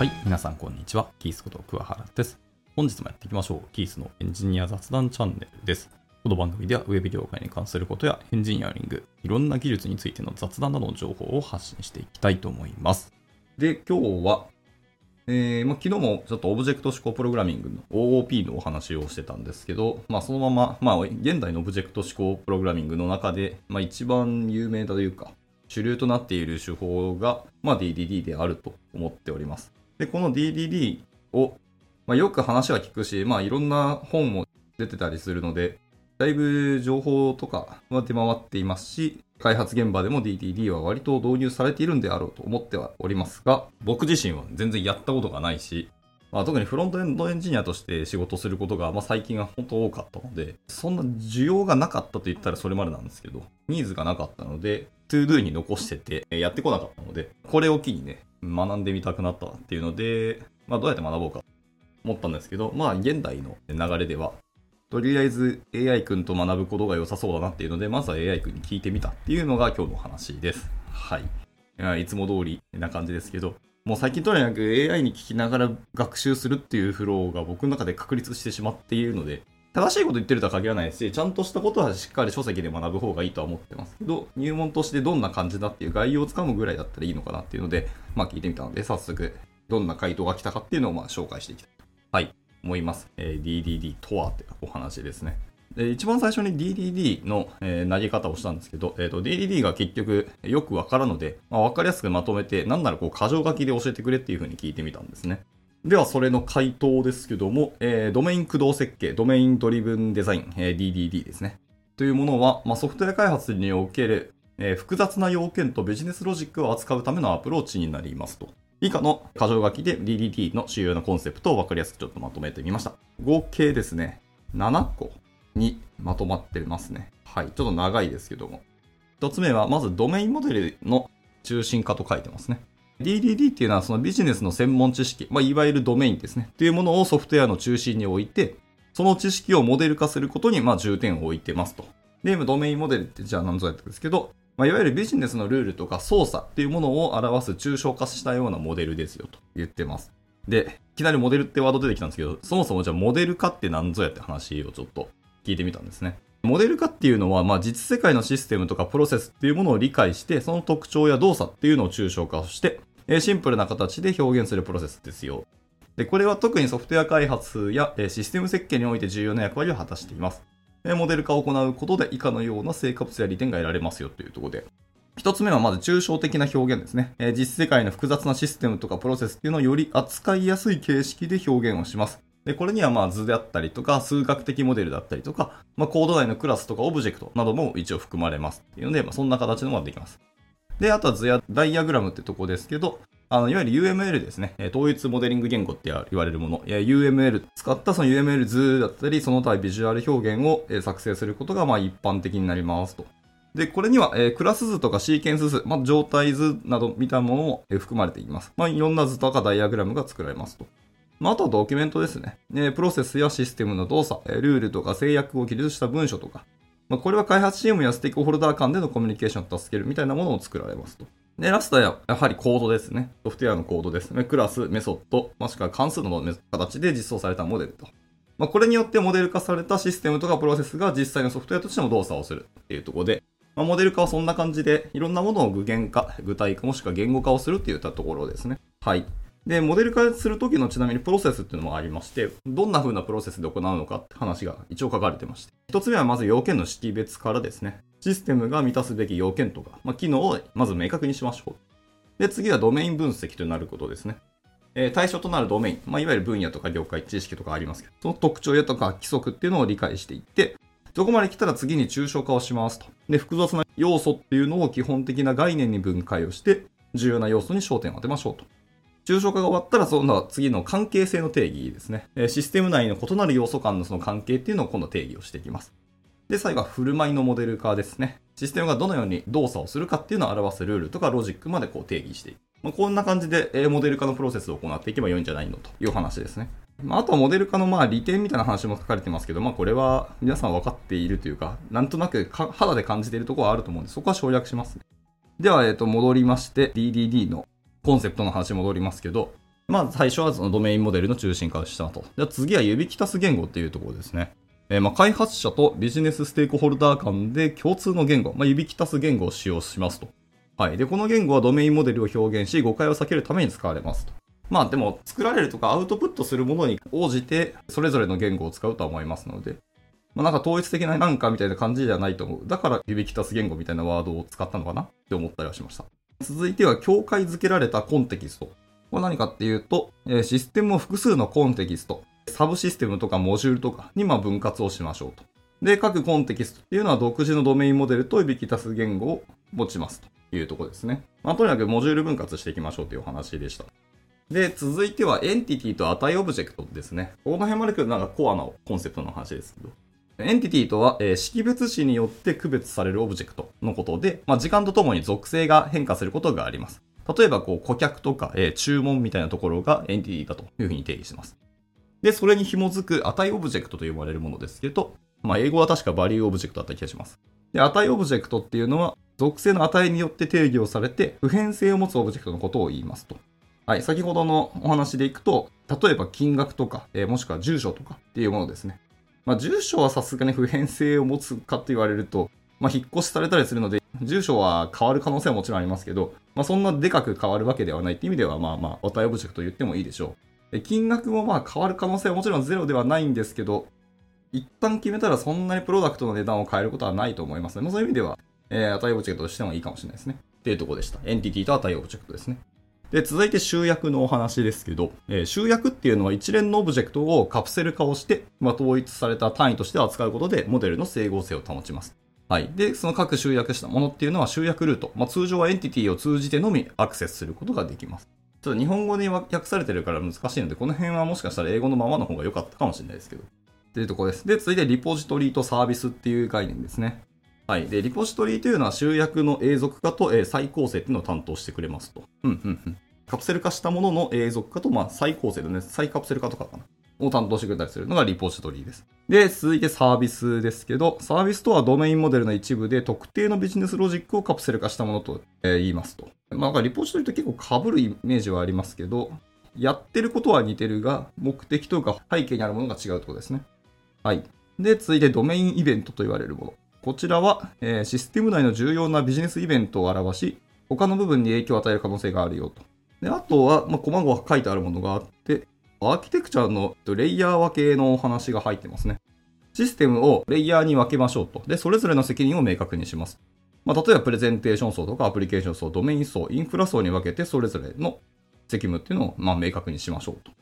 はい、皆さんこんにちは。キースこと桑原です。本日もやっていきましょう。キースのエンジニア雑談チャンネルです。この番組ではウェブ業界に関することやエンジニアリング、いろんな技術についての雑談などの情報を発信していきたいと思います。で、今日は、えーまあ、昨日もちょっとオブジェクト思考プログラミングの OOP のお話をしてたんですけど、まあ、そのまま、まあ、現代のオブジェクト指向プログラミングの中で、まあ、一番有名だというか、主流となっている手法が、まあ、DDD であると思っております。で、この DDD を、まあ、よく話は聞くし、まあ、いろんな本も出てたりするので、だいぶ情報とかは出回っていますし、開発現場でも DDD は割と導入されているんであろうと思ってはおりますが、僕自身は全然やったことがないし、まあ、特にフロントエンドエンジニアとして仕事することが、まあ、最近は本当多かったので、そんな需要がなかったと言ったらそれまでなんですけど、ニーズがなかったので、ToDo に残してて、やってこなかったので、これを機にね、学んでみたくなったっていうので、まあ、どうやって学ぼうか思ったんですけど、まあ、現代の流れでは、とりあえず AI 君と学ぶことが良さそうだなっていうので、まずは AI 君に聞いてみたっていうのが今日の話です。はい。いつも通りな感じですけど、もう最近とにかく AI に聞きながら学習するっていうフローが僕の中で確立してしまっているので、正しいこと言ってるとは限らないし、ちゃんとしたことはしっかり書籍で学ぶ方がいいとは思ってますけど、入門としてどんな感じだっていう概要をつかむぐらいだったらいいのかなっていうので、まあ聞いてみたので、早速、どんな回答が来たかっていうのをまあ紹介していきたいと。はい。思います。えー DDD とはってお話ですね。で一番最初に DDD の、えー投げ方をしたんですけど、えーと DDD が結局よくわからので、まあ、わかりやすくまとめて、なんならこう、箇条書きで教えてくれっていう風に聞いてみたんですね。では、それの回答ですけども、えードメイン駆動設計、ドメインドリブンデザイン、えー DDD ですね。というものは、まあ、ソフトウェア開発における、えー複雑な要件とビジネスロジックを扱うためのアプローチになりますと。以下の箇条書きで DDT の主要なコンセプトを分かりやすくちょっとまとめてみました。合計ですね、7個にまとまってますね。はい。ちょっと長いですけども。一つ目は、まずドメインモデルの中心化と書いてますね。DDD っていうのはそのビジネスの専門知識、まあ、いわゆるドメインですね。っていうものをソフトウェアの中心に置いて、その知識をモデル化することにまあ重点を置いてますと。で、ドメインモデルってじゃあ何ぞやったんですけど、まあ、いわゆるビジネスのルールとか操作っていうものを表す抽象化したようなモデルですよと言ってます。で、いきなりモデルってワード出てきたんですけど、そもそもじゃあモデル化って何ぞやって話をちょっと聞いてみたんですね。モデル化っていうのは、まあ、実世界のシステムとかプロセスっていうものを理解して、その特徴や動作っていうのを抽象化して、シンプルな形で表現するプロセスですよ。で、これは特にソフトウェア開発やシステム設計において重要な役割を果たしています。モデル化を行うことで以下のような成果物や利点が得られますよというところで。一つ目はまず抽象的な表現ですね。実世界の複雑なシステムとかプロセスっていうのをより扱いやすい形式で表現をします。で、これにはまあ図であったりとか、数学的モデルだったりとか、まあ、コード内のクラスとかオブジェクトなども一応含まれますっていうので、まあ、そんな形のものができます。で、あとは図やダイアグラムってとこですけど、あの、いわゆる UML ですね。統一モデリング言語って言われるもの。UML 使ったその UML 図だったり、その他ビジュアル表現を作成することがまあ一般的になりますと。で、これには、えークラス図とかシーケンス図、まあ、状態図などみたいなものも、えー含まれています。まあ、いろんな図とかダイアグラムが作られますと。まあ、あとはドキュメントですね。えプロセスやシステムの動作、えールールとか制約を記述した文書とか、まあ、これは開発チームやステークホルダー間でのコミュニケーションを助けるみたいなものを作られますと。で、ラストはやはりコードですね。ソフトウェアのコードですね。クラス、メソッド、もしくは関数の形で実装されたモデルと。まあ、これによってモデル化されたシステムとかプロセスが実際のソフトウェアとしても動作をするっていうところで、まあ、モデル化はそんな感じで、いろんなものを具現化、具体化もしくは言語化をするっていったところですね。はい。で、モデル化するときのちなみにプロセスっていうのもありまして、どんな風なプロセスで行うのかって話が一応書かれてまして。一つ目はまず要件の識別からですね。システムが満たすべき要件とか、まあ、機能をまず明確にしましょう。で、次はドメイン分析となることですね。えー対象となるドメイン、まあ、いわゆる分野とか業界、知識とかありますけど、その特徴やとか規則っていうのを理解していって、そこまで来たら次に抽象化をしますと。で、複雑な要素っていうのを基本的な概念に分解をして、重要な要素に焦点を当てましょうと。抽象化が終わったら、その次の関係性の定義ですね。システム内の異なる要素間のその関係っていうのを今度定義をしていきます。で、最後は振る舞いのモデル化ですね。システムがどのように動作をするかっていうのを表すルールとかロジックまでこう定義していく。まあ、こんな感じで、えモデル化のプロセスを行っていけば良いんじゃないのという話ですね。まあ、とはモデル化のまあ利点みたいな話も書かれてますけど、まあこれは皆さん分かっているというか、なんとなく肌で感じているところはあると思うんで、そこは省略しますね。では、えっ、と、戻りまして、DDD のコンセプトの話に戻りますけど、まあ、最初はそのドメインモデルの中心化をしたと。じゃあ次は指揮タス言語っていうところですね。えー、まあ、開発者とビジネスステークホルダー間で共通の言語、まあ、指揮タス言語を使用しますと。はい。で、この言語はドメインモデルを表現し、誤解を避けるために使われますと。まあでも、作られるとかアウトプットするものに応じて、それぞれの言語を使うとは思いますので、まあなんか統一的ななんかみたいな感じではないと思う。だから指揮タス言語みたいなワードを使ったのかなって思ったりはしました。続いては、境界づけられたコンテキスト。これ何かっていうと、システムを複数のコンテキスト、サブシステムとかモジュールとかにま分割をしましょうと。で、各コンテキストっていうのは独自のドメインモデルと指揮足す言語を持ちますというところですね。まあ、とにかくモジュール分割していきましょうというお話でした。で、続いてはエンティティと値オブジェクトですね。この辺まで来るなんかコアなコンセプトの話ですけど。エンティティとは、えー、識別子によって区別されるオブジェクトのことで、まあ、時間とともに属性が変化することがあります。例えば、こう、顧客とか、えー、注文みたいなところがエンティティだというふうに定義します。で、それに紐づく値オブジェクトと呼ばれるものですけど、まあ、英語は確かバリューオブジェクトだった気がします。で、値オブジェクトっていうのは、属性の値によって定義をされて、不変性を持つオブジェクトのことを言いますと。はい、先ほどのお話でいくと、例えば金額とか、えー、もしくは住所とかっていうものですね。まあ、住所はさすがに不変性を持つかって言われると、まあ、引っ越しされたりするので、住所は変わる可能性はもちろんありますけど、まあ、そんなでかく変わるわけではないっていう意味では、まあまあ、値オブジェクトと言ってもいいでしょう。金額もまあ変わる可能性はもちろんゼロではないんですけど、一旦決めたらそんなにプロダクトの値段を変えることはないと思いますので、そういう意味では、えー、値オブジェクトとしてもいいかもしれないですね。っていうとこでした。エンティティと値オブジェクトですね。で、続いて集約のお話ですけど、えー、集約っていうのは一連のオブジェクトをカプセル化をして、まあ、統一された単位として扱うことで、モデルの整合性を保ちます。はい。で、その各集約したものっていうのは集約ルート。まあ、通常はエンティティを通じてのみアクセスすることができます。ちょっと日本語で訳されてるから難しいので、この辺はもしかしたら英語のままの方が良かったかもしれないですけど。っていうところです。で、続いてリポジトリとサービスっていう概念ですね。はい。で、リポジトリというのは集約の永続化と、えー、再構成っていうのを担当してくれますと。うん、うん、うん。カプセル化したものの永続化と、まあ、再構成でね、再カプセル化とかかな。を担当してくれたりするのがリポジトリです。で、続いてサービスですけど、サービスとはドメインモデルの一部で特定のビジネスロジックをカプセル化したものと、え言いますと。まあ、リポジトリと結構被るイメージはありますけど、やってることは似てるが、目的というか背景にあるものが違うところですね。はい。で、続いてドメインイベントと言われるもの。こちらは、えー、システム内の重要なビジネスイベントを表し、他の部分に影響を与える可能性があるよと。で、あとは、まあ、細々書いてあるものがあって、アーキテクチャのレイヤー分けのお話が入ってますね。システムをレイヤーに分けましょうと。で、それぞれの責任を明確にします。まあ、例えばプレゼンテーション層とかアプリケーション層、ドメイン層、インフラ層に分けてそれぞれの責務っていうのをまあ明確にしましょうと。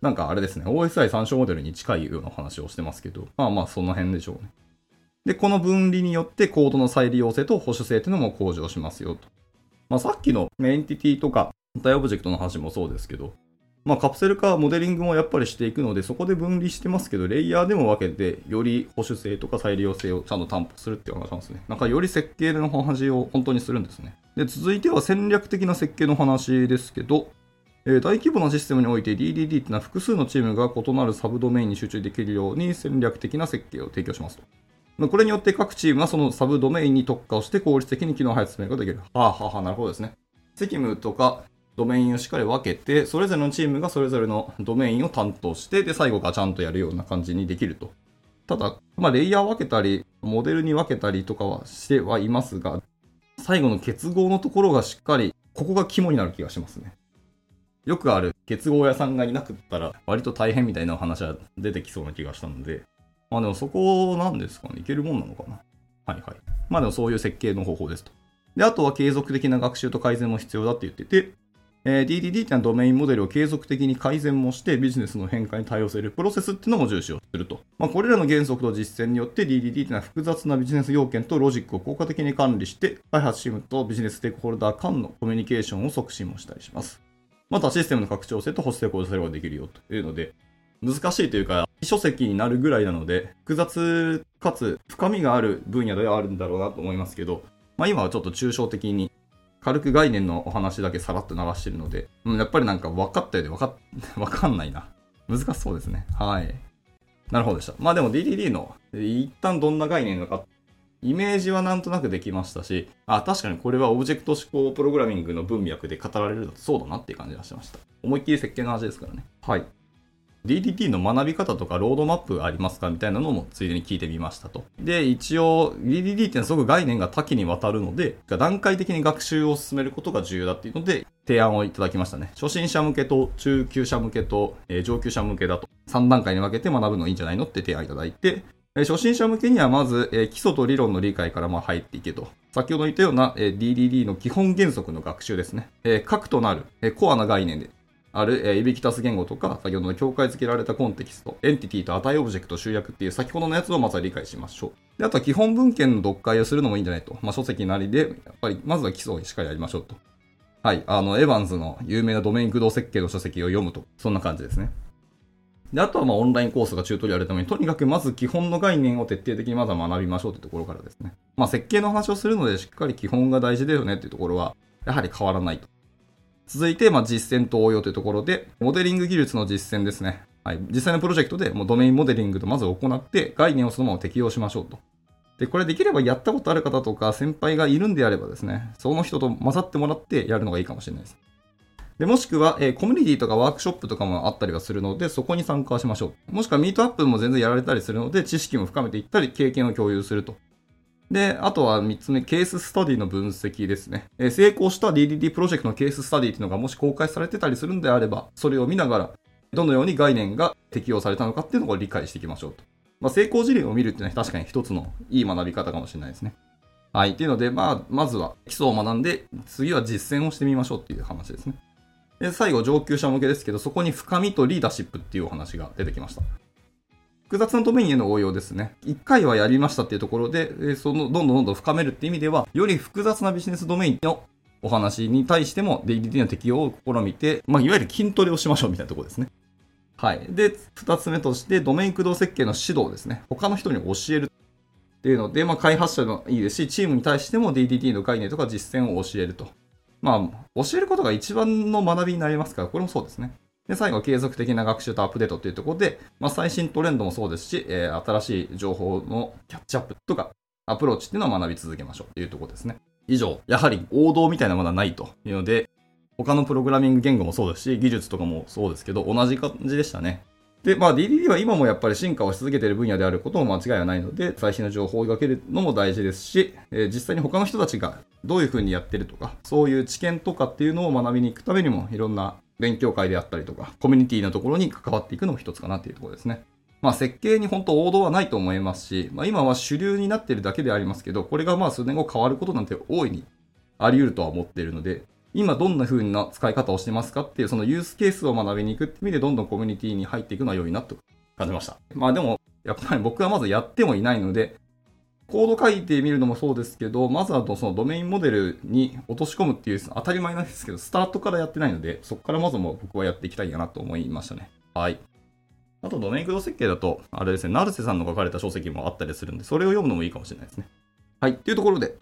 なんかあれですね、OSI 参照モデルに近いような話をしてますけど、まあまあその辺でしょうね。で、この分離によってコードの再利用性と保守性っていうのも向上しますよと。まあさっきのエンティティとか大オブジェクトの話もそうですけど、まあカプセル化、モデリングもやっぱりしていくので、そこで分離してますけど、レイヤーでも分けて、より保守性とか再利用性をちゃんと担保するっていう話なんですね。なんかより設計の話を本当にするんですね。で、続いては戦略的な設計の話ですけど、え大規模なシステムにおいて DDD っていうのは複数のチームが異なるサブドメインに集中できるように戦略的な設計を提供しますと。まあこれによって各チームはそのサブドメインに特化をして効率的に機能配置ができる。はあはあはあ、なるほどですね。責務とかドメインをしっかり分けて、それぞれのチームがそれぞれのドメインを担当して、で、最後ガチャンとやるような感じにできると。ただ、まあ、レイヤー分けたり、モデルに分けたりとかはしてはいますが、最後の結合のところがしっかり、ここが肝になる気がしますね。よくある結合屋さんがいなくったら割と大変みたいなお話は出てきそうな気がしたので、まあでもそこなんですかね。いけるもんなのかな。はいはい。まあでもそういう設計の方法ですと。で、あとは継続的な学習と改善も必要だって言ってて、えー、DDD っていうのはドメインモデルを継続的に改善もしてビジネスの変化に対応するプロセスっていうのも重視をすると。まあ、これらの原則と実践によって DDD っていうのは複雑なビジネス要件とロジックを効果的に管理して開発チームとビジネスステークホルダー間のコミュニケーションを促進もしたりします。またシステムの拡張性と保守性を向上することができるよというので、難しいというか、書籍になるぐらいなので、複雑かつ深みがある分野ではあるんだろうなと思いますけど、まあ今はちょっと抽象的に軽く概念のお話だけさらっと流してるので、うん、やっぱりなんか分かったようで分かわ かんないな。難しそうですね。はい。なるほどでした。まあでも DDD の一旦どんな概念なのかイメージはなんとなくできましたし、あ、確かにこれはオブジェクト思考プログラミングの文脈で語られるとそうだなっていう感じがしました。思いっきり設計の話ですからね。はい。DDT の学び方とかロードマップありますかみたいなのもついでに聞いてみましたと。で、一応 DDT ってすごく概念が多岐にわたるので、段階的に学習を進めることが重要だっていうので、提案をいただきましたね。初心者向けと中級者向けと、え、上級者向けだと3段階に分けて学ぶのいいんじゃないのって提案いただいて、初心者向けにはまず、基礎と理論の理解から入っていけと。先ほど言ったような、DDD の基本原則の学習ですね。核となる、コアな概念である、えー、ユビキタス言語とか、先ほどの境界付けられたコンテキスト、エンティティと値オブジェクト集約っていう先ほどのやつをまずは理解しましょう。で、あとは基本文献の読解をするのもいいんじゃないと。まあ、書籍なりで、やっぱり、まずは基礎をしっかりやりましょうと。はい。あの、エヴァンズの有名なドメイン駆動設計の書籍を読むと。そんな感じですね。で、あとはまあオンラインコースがチュートリアルために、とにかくまず基本の概念を徹底的にまずは学びましょうというところからですね。まあ設計の話をするのでしっかり基本が大事だよねっていうところは、やはり変わらないと。続いて、まあ、実践と応用というところで、モデリング技術の実践ですね。はい。実際のプロジェクトでもうドメインモデリングとまず行って、概念をそのまま適用しましょうと。で、これできればやったことある方とか先輩がいるんであればですね、その人と混ざってもらってやるのがいいかもしれないです。で、もしくは、えー、コミュニティとかワークショップとかもあったりはするので、そこに参加しましょう。もしくはミートアップも全然やられたりするので、知識も深めていったり、経験を共有すると。で、あとは3つ目、ケーススタディの分析ですね。え成功した DDD プロジェクトのケーススタディっていうのがもし公開されてたりするんであれば、それを見ながら、どのように概念が適用されたのかっていうのを理解していきましょうと。まあ、成功事例を見るっていうのは確かに一つのいい学び方かもしれないですね。はい。っていうので、まあ、まずは基礎を学んで、次は実践をしてみましょうっていう話ですね。で、最後、上級者向けですけど、そこに深みとリーダーシップっていうお話が出てきました。複雑なドメインへの応用ですね。一回はやりましたっていうところで、その、どんどんどんどん深めるっていう意味では、より複雑なビジネスドメインのお話に対しても DDT の適用を試みて、まあ、いわゆる筋トレをしましょうみたいなところですね。はい。で、二つ目として、ドメイン駆動設計の指導ですね。他の人に教えるっていうので、まあ、開発者もいいですし、チームに対しても DDT の概念とか実践を教えると。まあ、教えることが一番の学びになりますから、これもそうですね。で、最後、継続的な学習とアップデートというところで、まあ、最新トレンドもそうですし、えー、新しい情報のキャッチアップとか、アプローチっていうのを学び続けましょうというところですね。以上、やはり王道みたいなものはないというので、他のプログラミング言語もそうですし、技術とかもそうですけど、同じ感じでしたね。で、まあ DDD は今もやっぱり進化をし続けている分野であることも間違いはないので、最新の情報を追いかけるのも大事ですし、えー、実際に他の人たちがどういうふうにやってるとか、そういう知見とかっていうのを学びに行くためにも、いろんな勉強会であったりとか、コミュニティのところに関わっていくのも一つかなっていうところですね。まあ設計に本当王道はないと思いますし、まあ今は主流になっているだけでありますけど、これがまあ数年後変わることなんて大いにあり得るとは思っているので、今どんな風な使い方をしてますかっていうそのユースケースを学びに行くって意味でどんどんコミュニティに入っていくのは良いなと感じました。まあでも、やっぱり僕はまずやってもいないので、コード書いてみるのもそうですけど、まずはそのドメインモデルに落とし込むっていう当たり前なんですけど、スタートからやってないので、そこからまずも僕はやっていきたいかなと思いましたね。はい。あと、ドメイン駆動設計だと、あれですね、成瀬さんの書かれた書籍もあったりするんで、それを読むのもいいかもしれないですね。はい。っていうところで、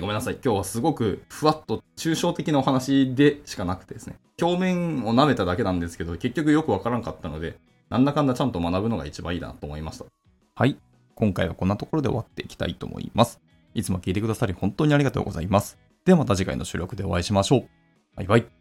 ごめんなさい。今日はすごくふわっと抽象的なお話でしかなくてですね、表面を舐めただけなんですけど、結局よくわからんかったので、なんだかんだちゃんと学ぶのが一番いいなと思いました。はい。今回はこんなところで終わっていきたいと思います。いつも聞いてくださり本当にありがとうございます。ではまた次回の収録でお会いしましょう。バイバイ。